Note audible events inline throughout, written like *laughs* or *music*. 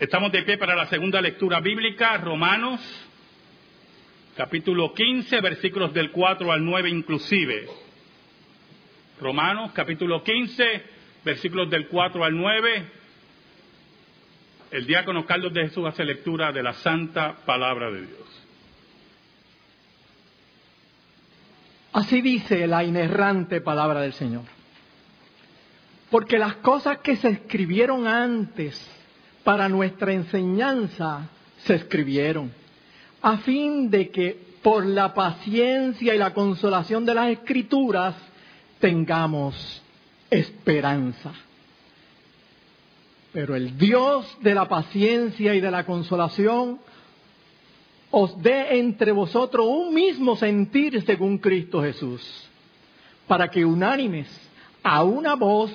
Estamos de pie para la segunda lectura bíblica, Romanos, capítulo 15, versículos del 4 al 9 inclusive. Romanos, capítulo 15, versículos del 4 al 9. El diácono Carlos de Jesús hace lectura de la santa palabra de Dios. Así dice la inerrante palabra del Señor. Porque las cosas que se escribieron antes para nuestra enseñanza se escribieron, a fin de que por la paciencia y la consolación de las escrituras tengamos esperanza. Pero el Dios de la paciencia y de la consolación os dé entre vosotros un mismo sentir según Cristo Jesús, para que unánimes a una voz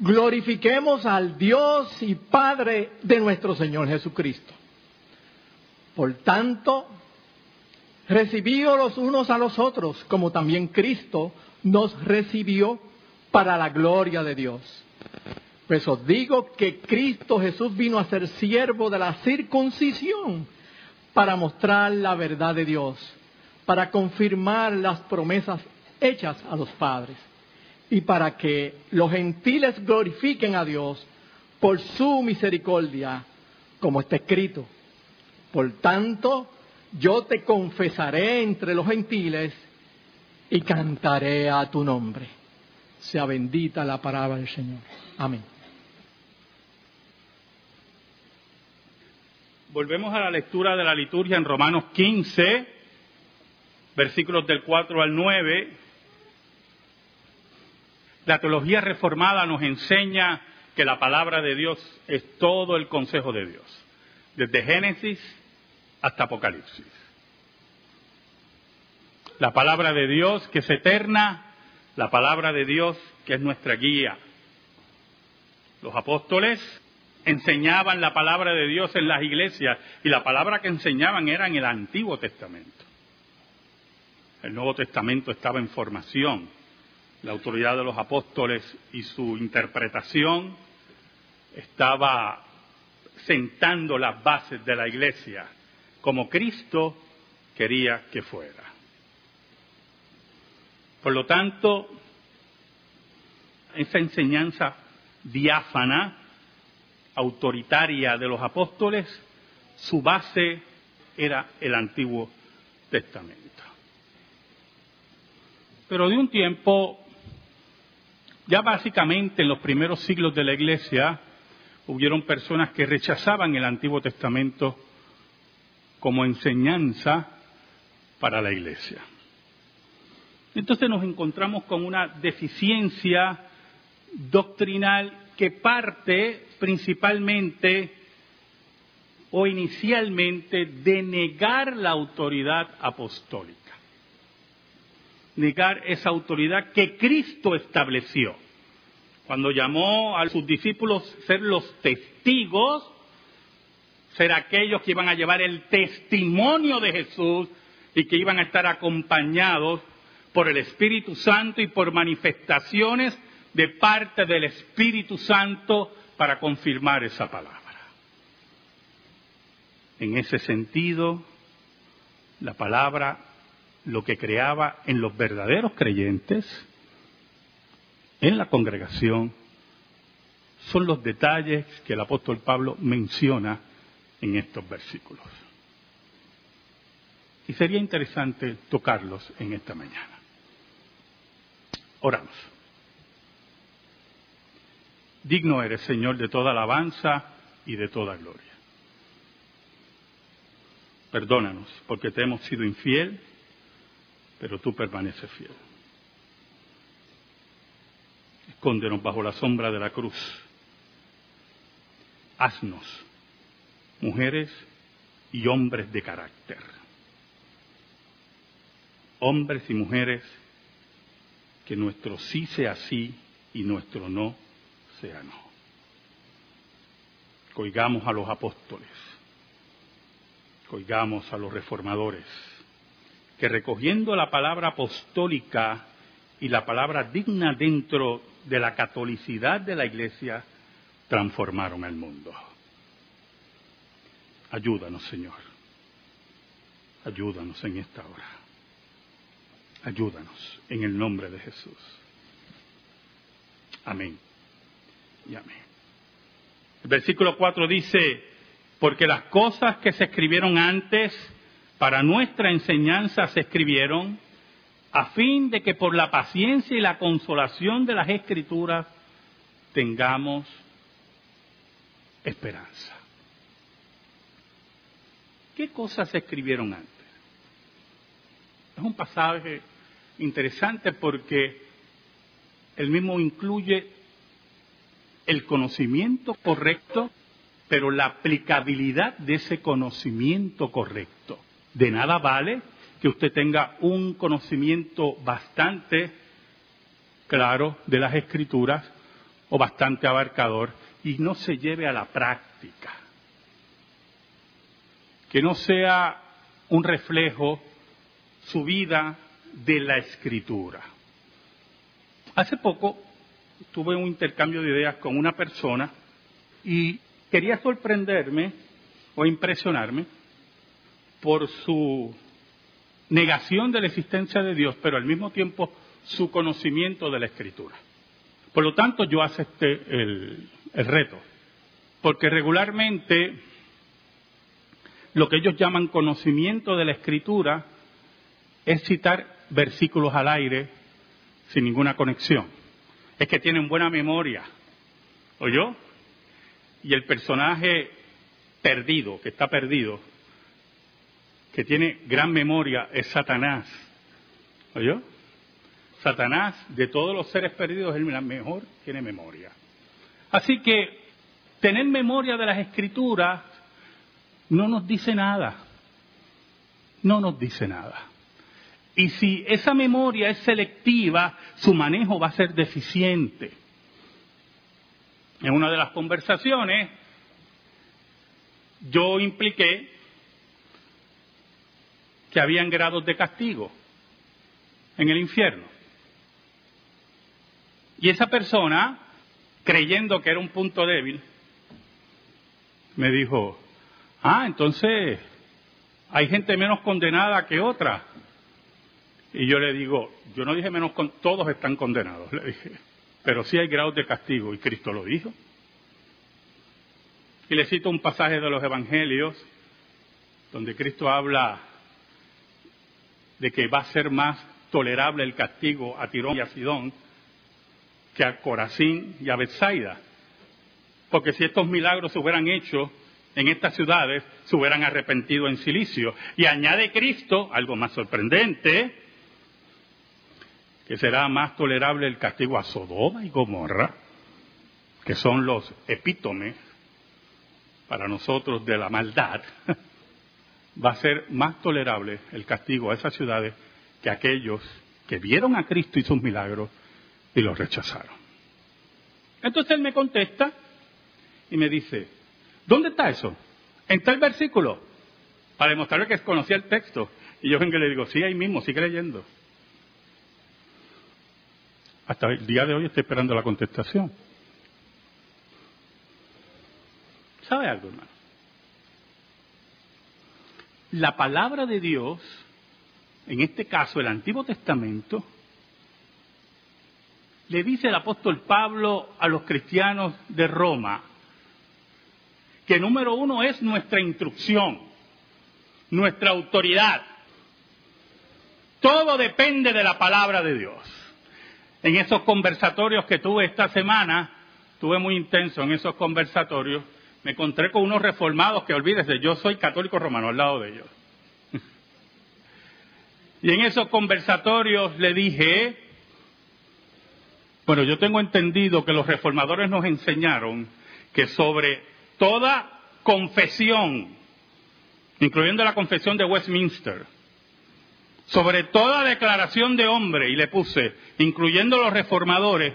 glorifiquemos al Dios y Padre de nuestro Señor Jesucristo. Por tanto, recibíos los unos a los otros, como también Cristo nos recibió para la gloria de Dios. Pues os digo que Cristo Jesús vino a ser siervo de la circuncisión para mostrar la verdad de Dios, para confirmar las promesas hechas a los padres y para que los gentiles glorifiquen a Dios por su misericordia, como está escrito. Por tanto, yo te confesaré entre los gentiles y cantaré a tu nombre. Sea bendita la palabra del Señor. Amén. Volvemos a la lectura de la liturgia en Romanos 15, versículos del 4 al 9 la teología reformada nos enseña que la palabra de Dios es todo el consejo de Dios, desde Génesis hasta Apocalipsis. La palabra de Dios que es eterna, la palabra de Dios que es nuestra guía. Los apóstoles enseñaban la palabra de Dios en las iglesias y la palabra que enseñaban era en el Antiguo Testamento. El Nuevo Testamento estaba en formación la autoridad de los apóstoles y su interpretación estaba sentando las bases de la iglesia como Cristo quería que fuera. Por lo tanto, esa enseñanza diáfana, autoritaria de los apóstoles, su base era el Antiguo Testamento. Pero de un tiempo ya básicamente en los primeros siglos de la Iglesia hubieron personas que rechazaban el Antiguo Testamento como enseñanza para la Iglesia. Entonces nos encontramos con una deficiencia doctrinal que parte principalmente o inicialmente de negar la autoridad apostólica negar esa autoridad que Cristo estableció. Cuando llamó a sus discípulos ser los testigos, ser aquellos que iban a llevar el testimonio de Jesús y que iban a estar acompañados por el Espíritu Santo y por manifestaciones de parte del Espíritu Santo para confirmar esa palabra. En ese sentido, la palabra lo que creaba en los verdaderos creyentes, en la congregación, son los detalles que el apóstol Pablo menciona en estos versículos. Y sería interesante tocarlos en esta mañana. Oramos. Digno eres, Señor, de toda alabanza y de toda gloria. Perdónanos porque te hemos sido infiel pero tú permaneces fiel. Escóndenos bajo la sombra de la cruz. Haznos mujeres y hombres de carácter. Hombres y mujeres que nuestro sí sea sí y nuestro no sea no. Coigamos a los apóstoles, coigamos a los reformadores, que recogiendo la palabra apostólica y la palabra digna dentro de la catolicidad de la Iglesia, transformaron el mundo. Ayúdanos, Señor. Ayúdanos en esta hora. Ayúdanos en el nombre de Jesús. Amén. Y amén. El versículo 4 dice, porque las cosas que se escribieron antes para nuestra enseñanza se escribieron a fin de que por la paciencia y la consolación de las escrituras tengamos esperanza. ¿Qué cosas se escribieron antes? Es un pasaje interesante porque el mismo incluye el conocimiento correcto, pero la aplicabilidad de ese conocimiento correcto. De nada vale que usted tenga un conocimiento bastante claro de las escrituras o bastante abarcador y no se lleve a la práctica. Que no sea un reflejo su vida de la escritura. Hace poco tuve un intercambio de ideas con una persona y quería sorprenderme o impresionarme por su negación de la existencia de Dios, pero al mismo tiempo su conocimiento de la escritura. Por lo tanto, yo acepté el, el reto, porque regularmente lo que ellos llaman conocimiento de la escritura es citar versículos al aire sin ninguna conexión. Es que tienen buena memoria. ¿Oyó? Y el personaje perdido, que está perdido, que tiene gran memoria, es Satanás. ¿Oyó? Satanás, de todos los seres perdidos, es el mejor tiene memoria. Así que tener memoria de las escrituras no nos dice nada. No nos dice nada. Y si esa memoria es selectiva, su manejo va a ser deficiente. En una de las conversaciones, yo impliqué que habían grados de castigo en el infierno. Y esa persona, creyendo que era un punto débil, me dijo, ah, entonces hay gente menos condenada que otra. Y yo le digo, yo no dije menos, con, todos están condenados, le dije, pero sí hay grados de castigo y Cristo lo dijo. Y le cito un pasaje de los Evangelios donde Cristo habla de que va a ser más tolerable el castigo a Tirón y a Sidón que a Corazín y a Bethsaida. Porque si estos milagros se hubieran hecho en estas ciudades, se hubieran arrepentido en silicio. Y añade Cristo, algo más sorprendente, que será más tolerable el castigo a Sodoma y Gomorra, que son los epítomes para nosotros de la maldad, *laughs* va a ser más tolerable el castigo a esas ciudades que aquellos que vieron a Cristo y sus milagros y los rechazaron. Entonces él me contesta y me dice, ¿dónde está eso? En tal versículo, para demostrarle que conocía el texto. Y yo vengo y le digo, sí, ahí mismo, sigue leyendo. Hasta el día de hoy estoy esperando la contestación. ¿Sabe algo, hermano? La palabra de Dios, en este caso el Antiguo Testamento, le dice el apóstol Pablo a los cristianos de Roma que número uno es nuestra instrucción, nuestra autoridad. Todo depende de la palabra de Dios en esos conversatorios que tuve esta semana, tuve muy intenso en esos conversatorios, me encontré con unos reformados que olvídese, yo soy católico romano al lado de ellos. *laughs* y en esos conversatorios le dije, bueno, yo tengo entendido que los reformadores nos enseñaron que sobre toda confesión, incluyendo la confesión de Westminster, sobre toda declaración de hombre, y le puse, incluyendo los reformadores,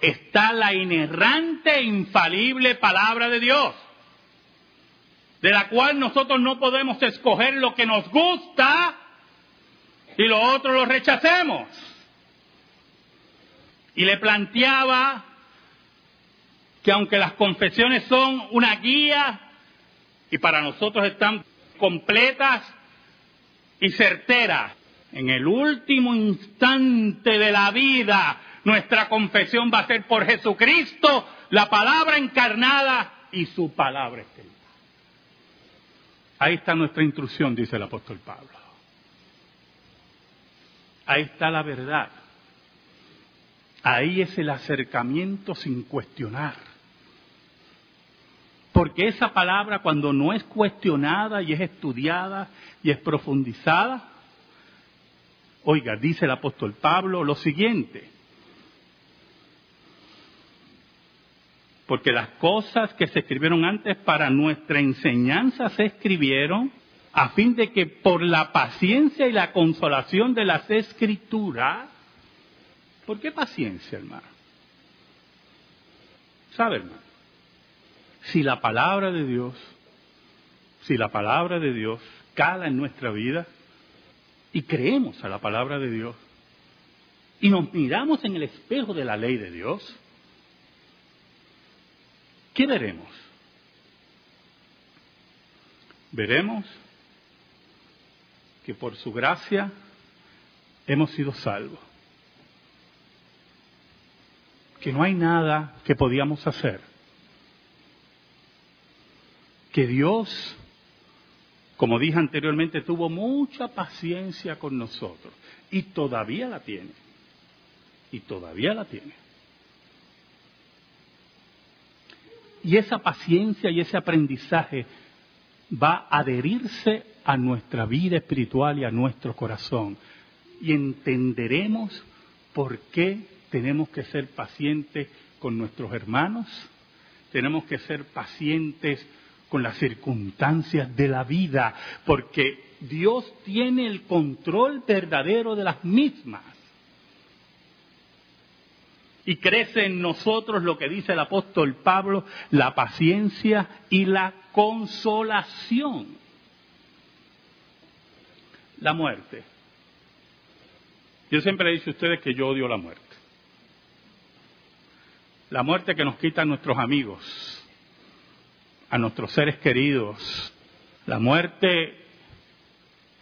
está la inerrante e infalible palabra de Dios, de la cual nosotros no podemos escoger lo que nos gusta y lo otro lo rechacemos. Y le planteaba que aunque las confesiones son una guía y para nosotros están completas y certeras. En el último instante de la vida, nuestra confesión va a ser por Jesucristo, la palabra encarnada y su palabra escrita. Ahí está nuestra instrucción, dice el apóstol Pablo. Ahí está la verdad. Ahí es el acercamiento sin cuestionar. Porque esa palabra cuando no es cuestionada y es estudiada y es profundizada, oiga, dice el apóstol Pablo lo siguiente, porque las cosas que se escribieron antes para nuestra enseñanza se escribieron a fin de que por la paciencia y la consolación de las escrituras, ¿por qué paciencia, hermano? ¿Sabe, hermano? Si la palabra de Dios, si la palabra de Dios cala en nuestra vida y creemos a la palabra de Dios y nos miramos en el espejo de la ley de Dios, ¿qué veremos? Veremos que por su gracia hemos sido salvos. Que no hay nada que podíamos hacer. Que Dios, como dije anteriormente, tuvo mucha paciencia con nosotros y todavía la tiene. Y todavía la tiene. Y esa paciencia y ese aprendizaje va a adherirse a nuestra vida espiritual y a nuestro corazón. Y entenderemos por qué tenemos que ser pacientes con nuestros hermanos, tenemos que ser pacientes con las circunstancias de la vida, porque Dios tiene el control verdadero de las mismas y crece en nosotros lo que dice el apóstol Pablo, la paciencia y la consolación. La muerte. Yo siempre he dicho a ustedes que yo odio la muerte. La muerte que nos quita a nuestros amigos, a nuestros seres queridos. La muerte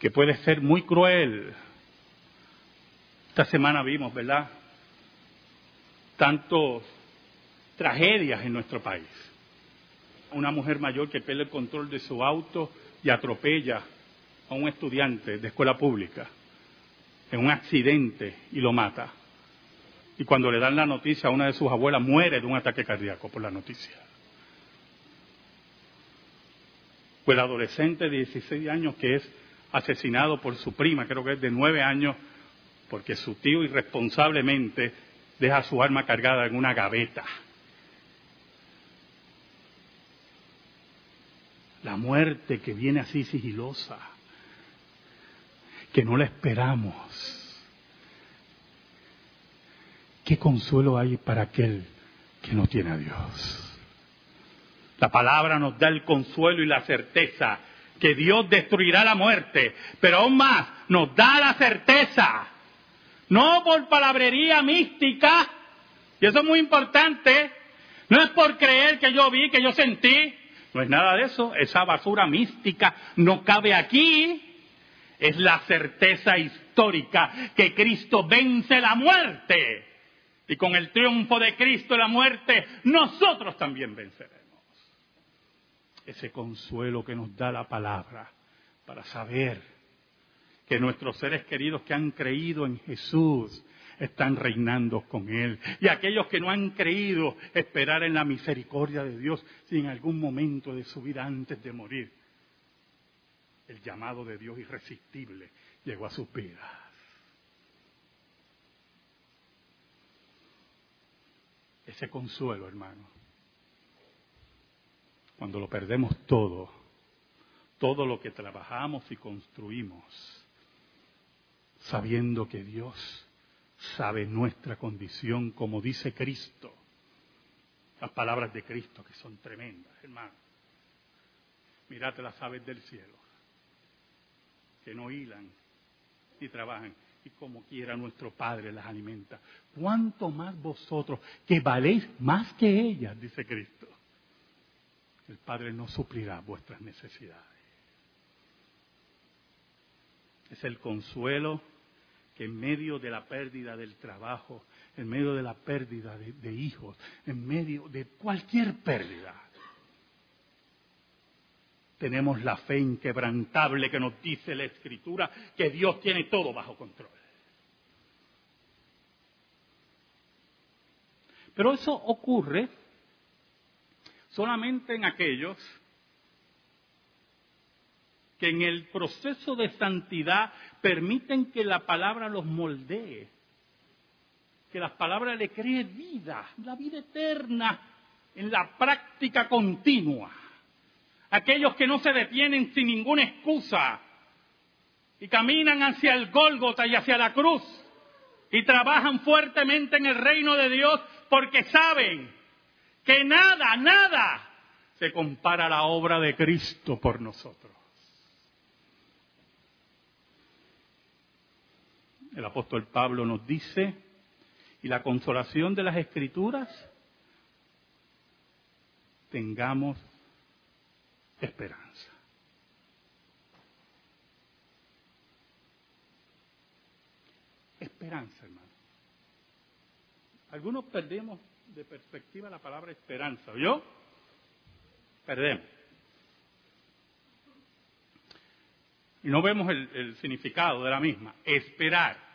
que puede ser muy cruel. Esta semana vimos, ¿verdad? Tantas tragedias en nuestro país. Una mujer mayor que pierde el control de su auto y atropella a un estudiante de escuela pública en un accidente y lo mata. Y cuando le dan la noticia a una de sus abuelas muere de un ataque cardíaco por la noticia. Fue el adolescente de 16 años que es asesinado por su prima, creo que es de 9 años, porque su tío irresponsablemente deja su arma cargada en una gaveta. La muerte que viene así sigilosa, que no la esperamos. ¿Qué consuelo hay para aquel que no tiene a Dios? La palabra nos da el consuelo y la certeza que Dios destruirá la muerte, pero aún más nos da la certeza no por palabrería mística, y eso es muy importante, no es por creer que yo vi, que yo sentí, no es nada de eso, esa basura mística no cabe aquí, es la certeza histórica que Cristo vence la muerte. Y con el triunfo de Cristo la muerte, nosotros también venceremos. Ese consuelo que nos da la palabra para saber que nuestros seres queridos que han creído en Jesús están reinando con Él. Y aquellos que no han creído esperar en la misericordia de Dios si en algún momento de su vida antes de morir el llamado de Dios irresistible llegó a sus vidas. Ese consuelo, hermano, cuando lo perdemos todo, todo lo que trabajamos y construimos, sabiendo que Dios sabe nuestra condición, como dice Cristo. Las palabras de Cristo que son tremendas, hermano. Mirate las aves del cielo, que no hilan ni trabajan, y como quiera nuestro Padre las alimenta. ¿Cuánto más vosotros, que valéis más que ellas, dice Cristo? el Padre no suplirá vuestras necesidades. Es el consuelo que en medio de la pérdida del trabajo, en medio de la pérdida de, hijos, en medio de cualquier pérdida, tenemos la fe inquebrantable que nos dice la Escritura que Dios tiene todo bajo control. Pero eso ocurre solamente en aquellos que en el proceso de santidad permiten que la palabra los moldee, que la palabra le cree vida, la vida eterna en la práctica continua. Aquellos que no se detienen sin ninguna excusa y caminan hacia el Gólgota y hacia la cruz y trabajan fuertemente en el reino de Dios porque saben que nada, nada se compara a la obra de Cristo por nosotros. El apóstol Pablo nos dice, y la consolación de las escrituras, tengamos esperanza. Esperanza, hermano. Algunos perdemos de perspectiva la palabra esperanza, ¿yo? Perdemos. Y no vemos el, el, significado de la misma. Esperar.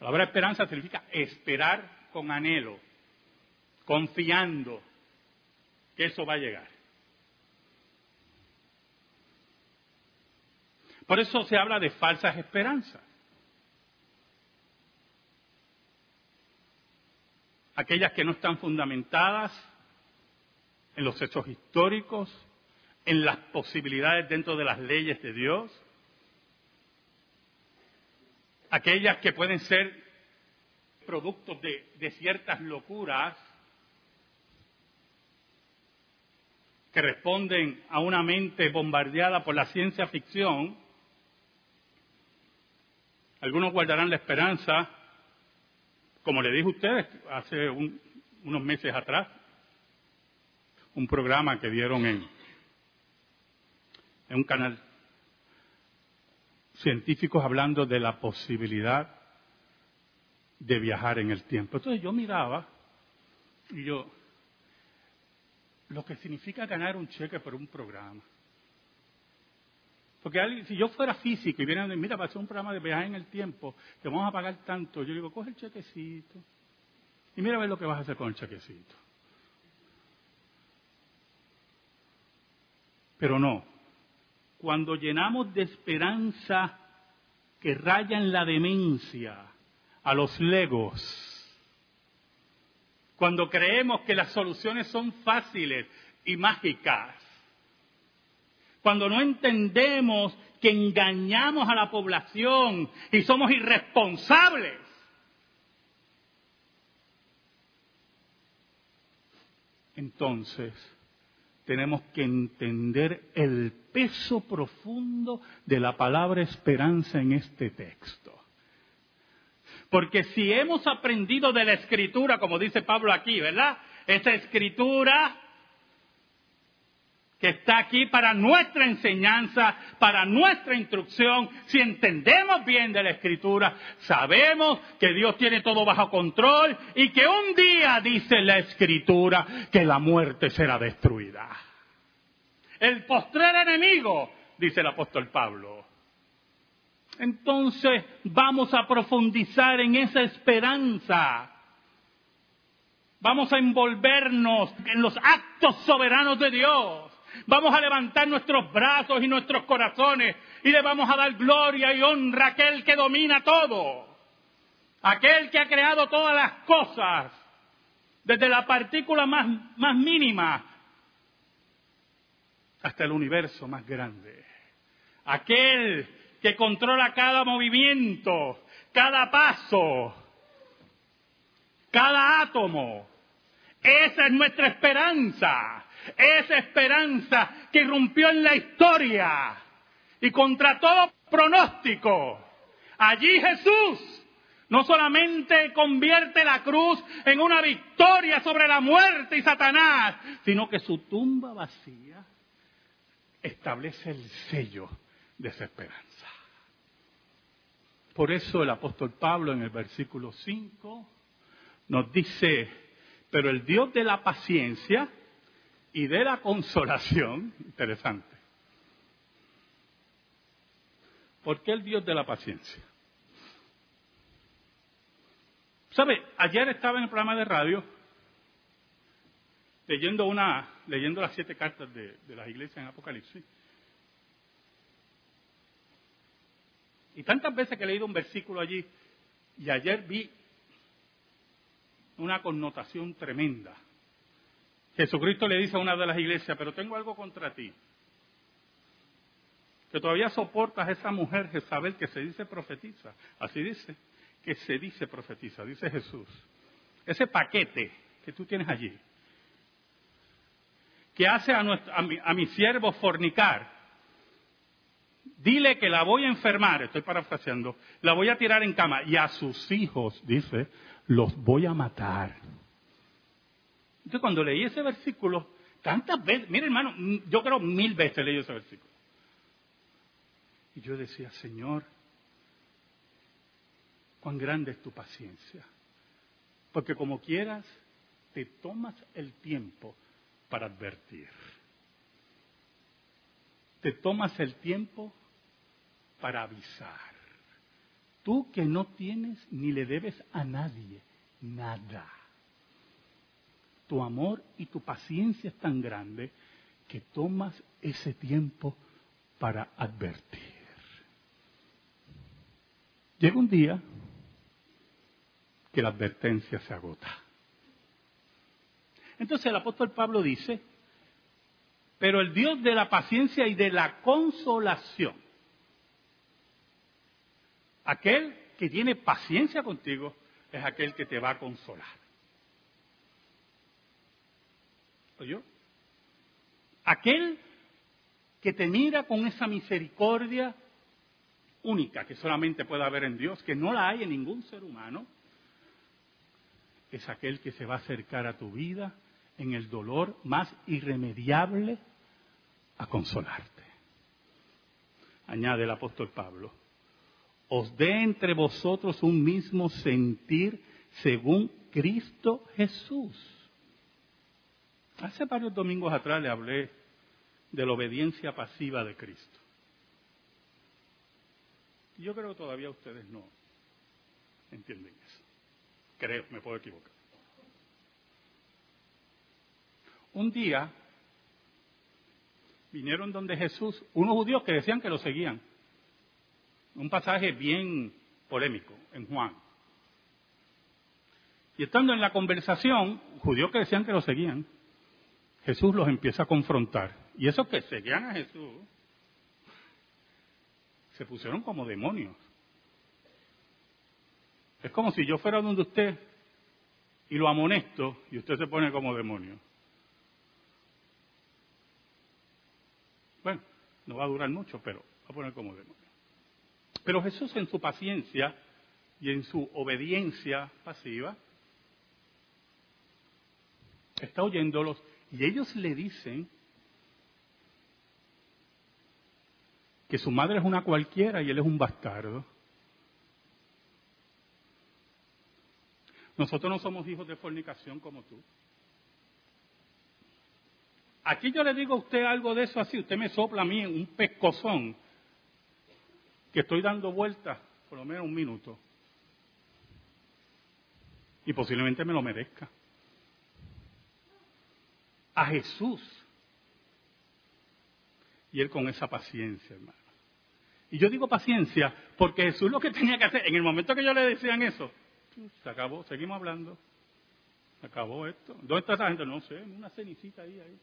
La palabra esperanza significa esperar con anhelo, confiando que eso va a llegar. Por eso se habla de falsas esperanzas. aquellas que no están fundamentadas en los hechos históricos, en las posibilidades dentro de las leyes de Dios, aquellas que pueden ser productos de, ciertas locuras que responden a una mente bombardeada por la ciencia ficción, algunos guardarán la esperanza como le dije a ustedes hace unos meses atrás, un programa que dieron en, en un canal, científicos hablando de la posibilidad de viajar en el tiempo. Entonces yo miraba y yo, lo que significa ganar un cheque por un programa. Porque si yo fuera físico y vienen mira, para hacer un programa de viaje en el tiempo, te vamos a pagar tanto. Yo digo, coge el chequecito. Y mira a ver lo que vas a hacer con el chequecito. Pero no. Cuando llenamos de esperanza que rayan la demencia a los legos, cuando creemos que las soluciones son fáciles y mágicas, cuando no entendemos que engañamos a la población y somos irresponsables. Entonces, tenemos que entender el peso profundo de la palabra esperanza en este texto. Porque si hemos aprendido de la escritura, como dice Pablo aquí, ¿verdad? Esa escritura que está aquí para nuestra enseñanza, para nuestra instrucción. Si entendemos bien de la Escritura, sabemos que Dios tiene todo bajo control y que un día dice la Escritura que la muerte será destruida. El postrer enemigo, dice el apóstol Pablo. Entonces vamos a profundizar en esa esperanza. Vamos a envolvernos en los actos soberanos de Dios Vamos a levantar nuestros brazos y nuestros corazones y le vamos a dar gloria y honra a aquel que domina todo. Aquel que ha creado todas las cosas, desde la partícula más, más mínima hasta el universo más grande. Aquel que controla cada movimiento, cada paso, cada átomo. Esa es nuestra esperanza esa esperanza que irrumpió en la historia y contra todo pronóstico. Allí Jesús No solamente convierte la cruz en una victoria sobre la muerte y Satanás, sino que su tumba vacía establece el sello de esa esperanza. Por eso el apóstol Pablo en el versículo 5 nos dice, pero el Dios de la paciencia y de la consolación, interesante. ¿Por qué el Dios de la paciencia? ¿Sabe? Ayer estaba en el programa de radio leyendo una, leyendo las siete cartas de, de las iglesias en Apocalipsis. Y tantas veces que he leído un versículo allí, y ayer vi una connotación tremenda. Jesucristo le dice a una de las iglesias, pero tengo algo contra ti. Que todavía soportas a esa mujer Jezabel que se dice profetiza. Así dice que se dice profetiza, dice Jesús. Ese paquete que tú tienes allí, que hace a, mi, a mi siervo fornicar, dile que la voy a enfermar, estoy parafraseando, la voy a tirar en cama y a sus hijos, dice, los voy a matar. Entonces cuando leí ese versículo, tantas veces, mire hermano, yo creo mil veces leí ese versículo. Y yo decía, Señor, cuán grande es tu paciencia. Porque como quieras, te tomas el tiempo para advertir. Te tomas el tiempo para avisar. Tú que no tienes ni le debes a nadie nada. Tu amor y tu paciencia es tan grande que tomas ese tiempo para advertir. Llega un día que la advertencia se agota. Entonces el apóstol Pablo dice, pero el Dios de la paciencia y de la consolación, aquel que tiene paciencia contigo, es aquel que te va a consolar. ¿Oyó? Aquel que te mira con esa misericordia única que solamente puede haber en Dios, que no la hay en ningún ser humano, es aquel que se va a acercar a tu vida en el dolor más irremediable a consolarte. Añade el apóstol Pablo, os dé entre vosotros un mismo sentir según Cristo Jesús. Hace varios domingos atrás le hablé de la obediencia pasiva de Cristo. Yo creo que todavía ustedes no entienden eso. Creo, me puedo equivocar. Un día vinieron donde Jesús unos judíos que decían que lo seguían. Un pasaje bien polémico en Juan. Y estando en la conversación, judíos que decían que lo seguían, Jesús los empieza a confrontar. Y esos que seguían a Jesús se pusieron como demonios. Es como si yo fuera donde usted y lo amonesto y usted se pone como demonio. Bueno, no va a durar mucho, pero va a poner como demonio. Pero Jesús en su paciencia y en su obediencia pasiva está oyéndolos y ellos le dicen que su madre es una cualquiera y él es un bastardo. Nosotros no somos hijos de fornicación como tú. Aquí yo le digo a usted algo de eso así, usted me sopla a mí un pescozón que estoy dando vueltas por lo menos un minuto. Y posiblemente me lo merezca. A Jesús. Y él con esa paciencia, hermano. Y yo digo paciencia porque Jesús lo que tenía que hacer, en el momento que yo le decían eso, se acabó, seguimos hablando. Se acabó esto. ¿Dónde está esa gente? No sé, una cenicita ahí, ahí.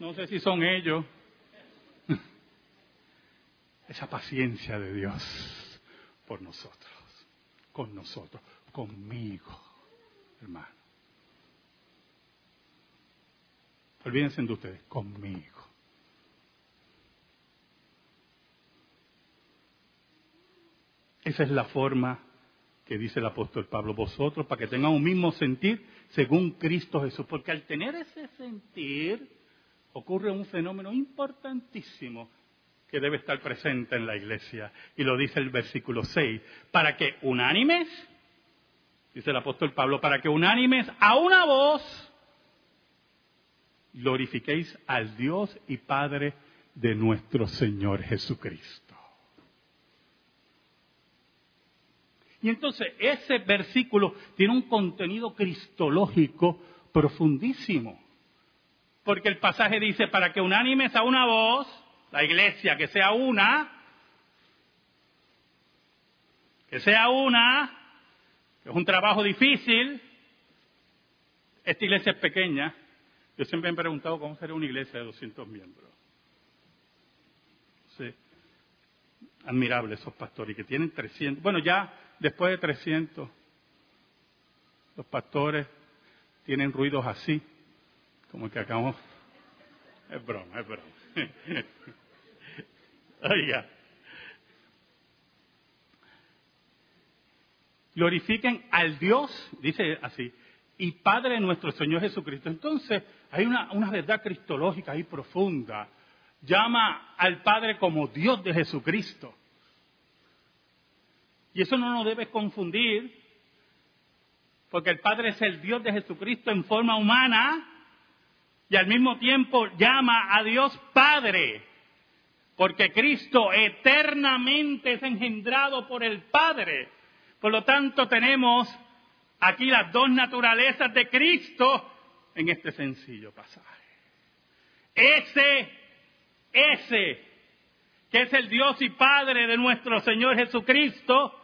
No sé si son ellos. *laughs* Esa paciencia de Dios por nosotros, con nosotros, conmigo, hermano. Olvídense de ustedes, conmigo. Esa es la forma que dice el apóstol Pablo, vosotros para que tengan un mismo sentir según Cristo Jesús. Porque al tener ese sentir ocurre un fenómeno importantísimo que debe estar presente en la iglesia. Y lo dice el versículo 6, para que unánimes, dice el apóstol Pablo, para que unánimes a una voz glorifiquéis al Dios y Padre de nuestro Señor Jesucristo. Y entonces ese versículo tiene un contenido cristológico profundísimo. Porque el pasaje dice, para que unánimes a una voz, la iglesia, que sea una, que sea una, que es un trabajo difícil. Esta iglesia es pequeña. Yo siempre me he preguntado cómo sería una iglesia de 200 miembros. Sí. Admirable esos pastores que tienen 300. Bueno, ya después de 300, los pastores tienen ruidos así, como que acabamos. Es broma, es broma. *laughs* Oiga. Glorifiquen al Dios, dice así, y Padre nuestro Señor Jesucristo. Entonces, hay una, una verdad cristológica ahí profunda. Llama al Padre como Dios de Jesucristo. Y eso no nos debe confundir, porque el Padre es el Dios de Jesucristo en forma humana y al mismo tiempo llama a Dios Padre, porque Cristo eternamente es engendrado por el Padre. Por lo tanto, tenemos aquí las dos naturalezas de Cristo en este sencillo pasaje. Ese, ese, que es el Dios y Padre de nuestro Señor Jesucristo,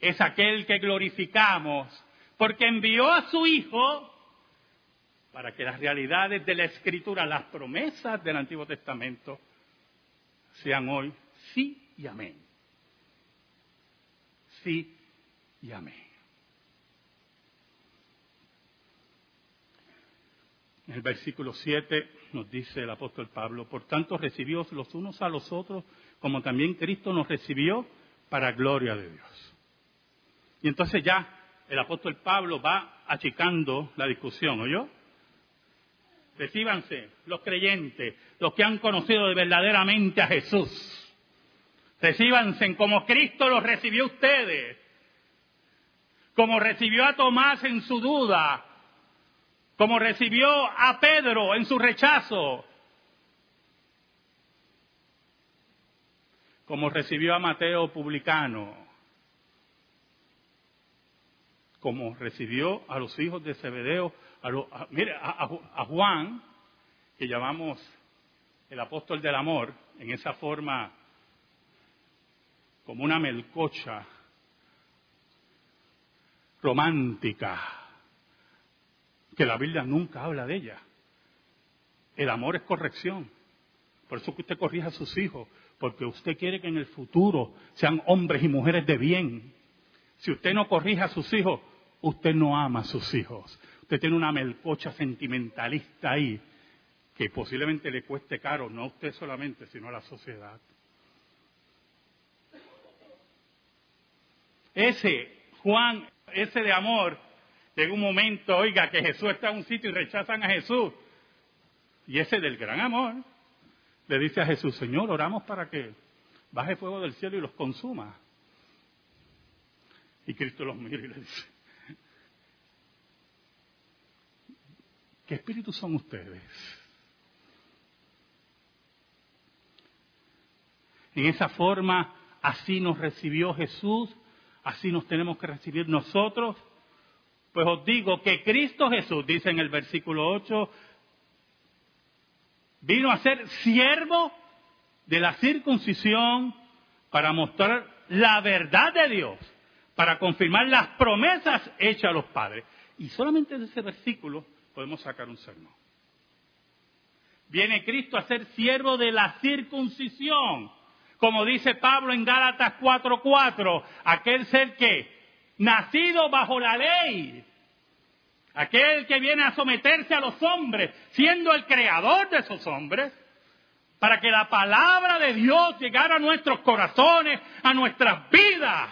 es aquel que glorificamos, porque envió a su Hijo para que las realidades de la Escritura, las promesas del Antiguo Testamento, sean hoy sí y amén. Sí y amén. En el versículo 7 nos dice el apóstol Pablo, por tanto recibió los unos a los otros como también Cristo nos recibió para gloria de Dios. Y entonces ya el apóstol Pablo va achicando la discusión, ¿oyó? Recíbanse los creyentes, los que han conocido verdaderamente a Jesús. Recíbanse como Cristo los recibió ustedes, como recibió a Tomás en su duda, como recibió a Pedro en su rechazo, como recibió a Mateo publicano, como recibió a los hijos de Zebedeo, a, mire, a, Juan, que llamamos el apóstol del amor, en esa forma como una melcocha romántica, que la Biblia nunca habla de ella. El amor es corrección. Por eso que usted corrija a sus hijos, porque usted quiere que en el futuro sean hombres y mujeres de bien. Si usted no corrige a sus hijos, usted no ama a sus hijos. Usted tiene una melcocha sentimentalista ahí que posiblemente le cueste caro, no a usted solamente, sino a la sociedad. Ese Juan, ese de amor, llega un momento, oiga, que Jesús está en un sitio y rechazan a Jesús. Y ese del gran amor le dice a Jesús, Señor, oramos para que baje fuego del cielo y los consuma. Y Cristo los mira y le dice, ¿Qué espíritus son ustedes? En esa forma, así nos recibió Jesús, así nos tenemos que recibir nosotros. Pues os digo que Cristo Jesús, dice en el versículo 8, vino a ser siervo de la circuncisión para mostrar la verdad de Dios, para confirmar las promesas hechas a los padres. Y solamente de ese versículo podemos sacar un sermón. Viene Cristo a ser siervo de la circuncisión, como dice Pablo en Gálatas 4:4, aquel ser que, nacido bajo la ley, aquel que viene a someterse a los hombres, siendo el creador de esos hombres, para que la palabra de Dios llegara a nuestros corazones, a nuestras vidas,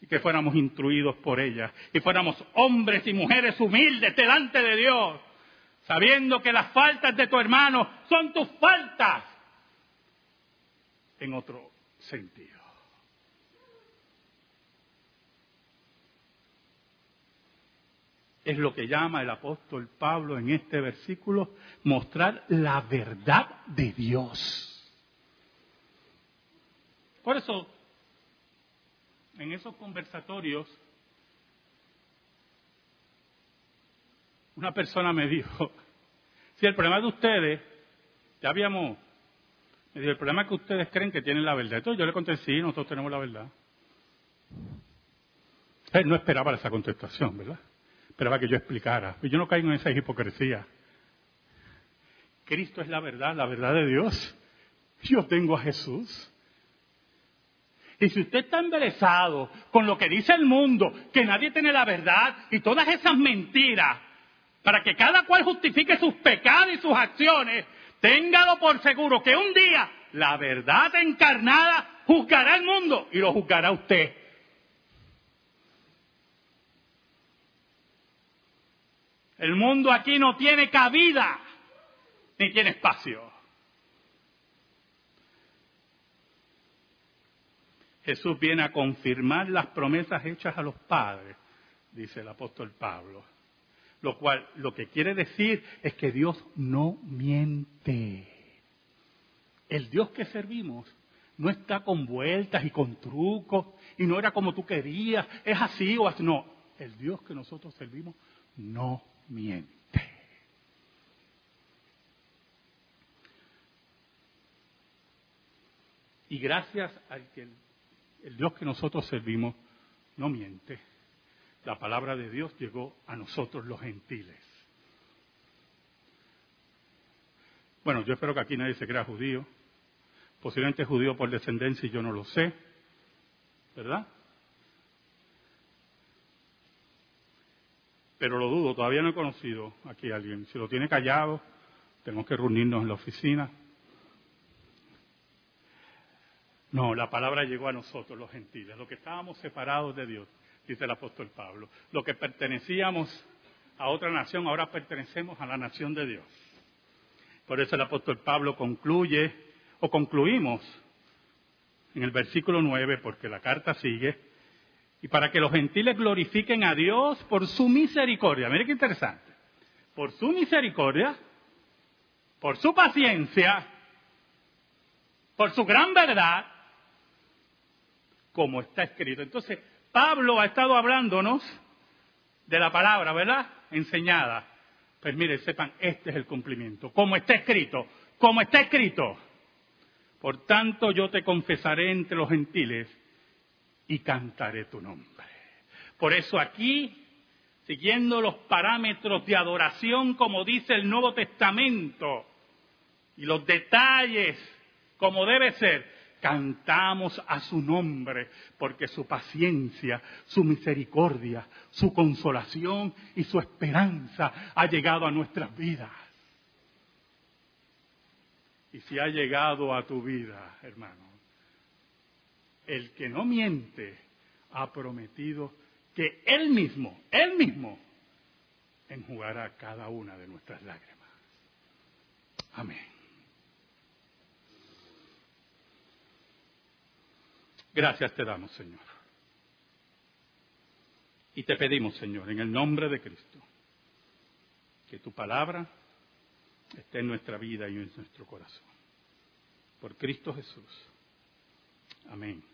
y que fuéramos instruidos por ella y fuéramos hombres y mujeres humildes delante de Dios, sabiendo que las faltas de tu hermano son tus faltas en otro sentido. Es lo que llama el apóstol Pablo en este versículo mostrar la verdad de Dios. Por eso, en esos conversatorios, una persona me dijo, *laughs* si el problema de ustedes, ya habíamos, me dijo, el problema es que ustedes creen que tienen la verdad. Entonces yo le contesté, sí, nosotros tenemos la verdad. Él no esperaba esa contestación, ¿verdad? Esperaba que yo explicara. Y yo no caigo en esa hipocresía. Cristo es la verdad, la verdad de Dios. Yo tengo a Jesús. Y si usted está embelesado con lo que dice el mundo, que nadie tiene la verdad y todas esas mentiras, para que cada cual justifique sus pecados y sus acciones, téngalo por seguro que un día la verdad encarnada juzgará el mundo y lo juzgará usted. El mundo aquí no tiene cabida ni tiene espacio. Jesús viene a confirmar las promesas hechas a los padres, dice el apóstol Pablo. Lo cual lo que quiere decir es que Dios no miente. El Dios que servimos no está con vueltas y con trucos y no era como tú querías, es así o así. No, el Dios que nosotros servimos no miente. Y gracias al que el Dios que nosotros servimos no miente. La palabra de Dios llegó a nosotros los gentiles. Bueno, yo espero que aquí nadie se crea judío. Posiblemente judío por descendencia y yo no lo sé. ¿Verdad? Pero lo dudo, todavía no he conocido aquí a alguien. Si lo tiene callado, tenemos que reunirnos en la oficina No, la palabra llegó a nosotros, los gentiles, los que estábamos separados de Dios, dice el apóstol Pablo. Los que pertenecíamos a otra nación, ahora pertenecemos a la nación de Dios. Por eso el apóstol Pablo concluye, o concluimos en el versículo 9, porque la carta sigue, y para que los gentiles glorifiquen a Dios por su misericordia. Mire qué interesante. Por su misericordia, por su paciencia, por su gran verdad, como está escrito. Entonces, Pablo ha estado hablándonos de la palabra, ¿verdad? Enseñada. Pues mire, sepan, este es el cumplimiento. Como está escrito, como está escrito. Por tanto, yo te confesaré entre los gentiles y cantaré tu nombre. Por eso aquí, siguiendo los parámetros de adoración, como dice el Nuevo Testamento, y los detalles, como debe ser, cantamos a su nombre, porque su paciencia, su misericordia, su consolación y su esperanza ha llegado a nuestras vidas. Y si ha llegado a tu vida, hermano, el que no miente ha prometido que Él mismo, Él mismo, enjugará cada una de nuestras lágrimas. Amén. Gracias te damos, Señor. Y te pedimos, Señor, en el nombre de Cristo, que tu palabra esté en nuestra vida y en nuestro corazón. Por Cristo Jesús. Amén.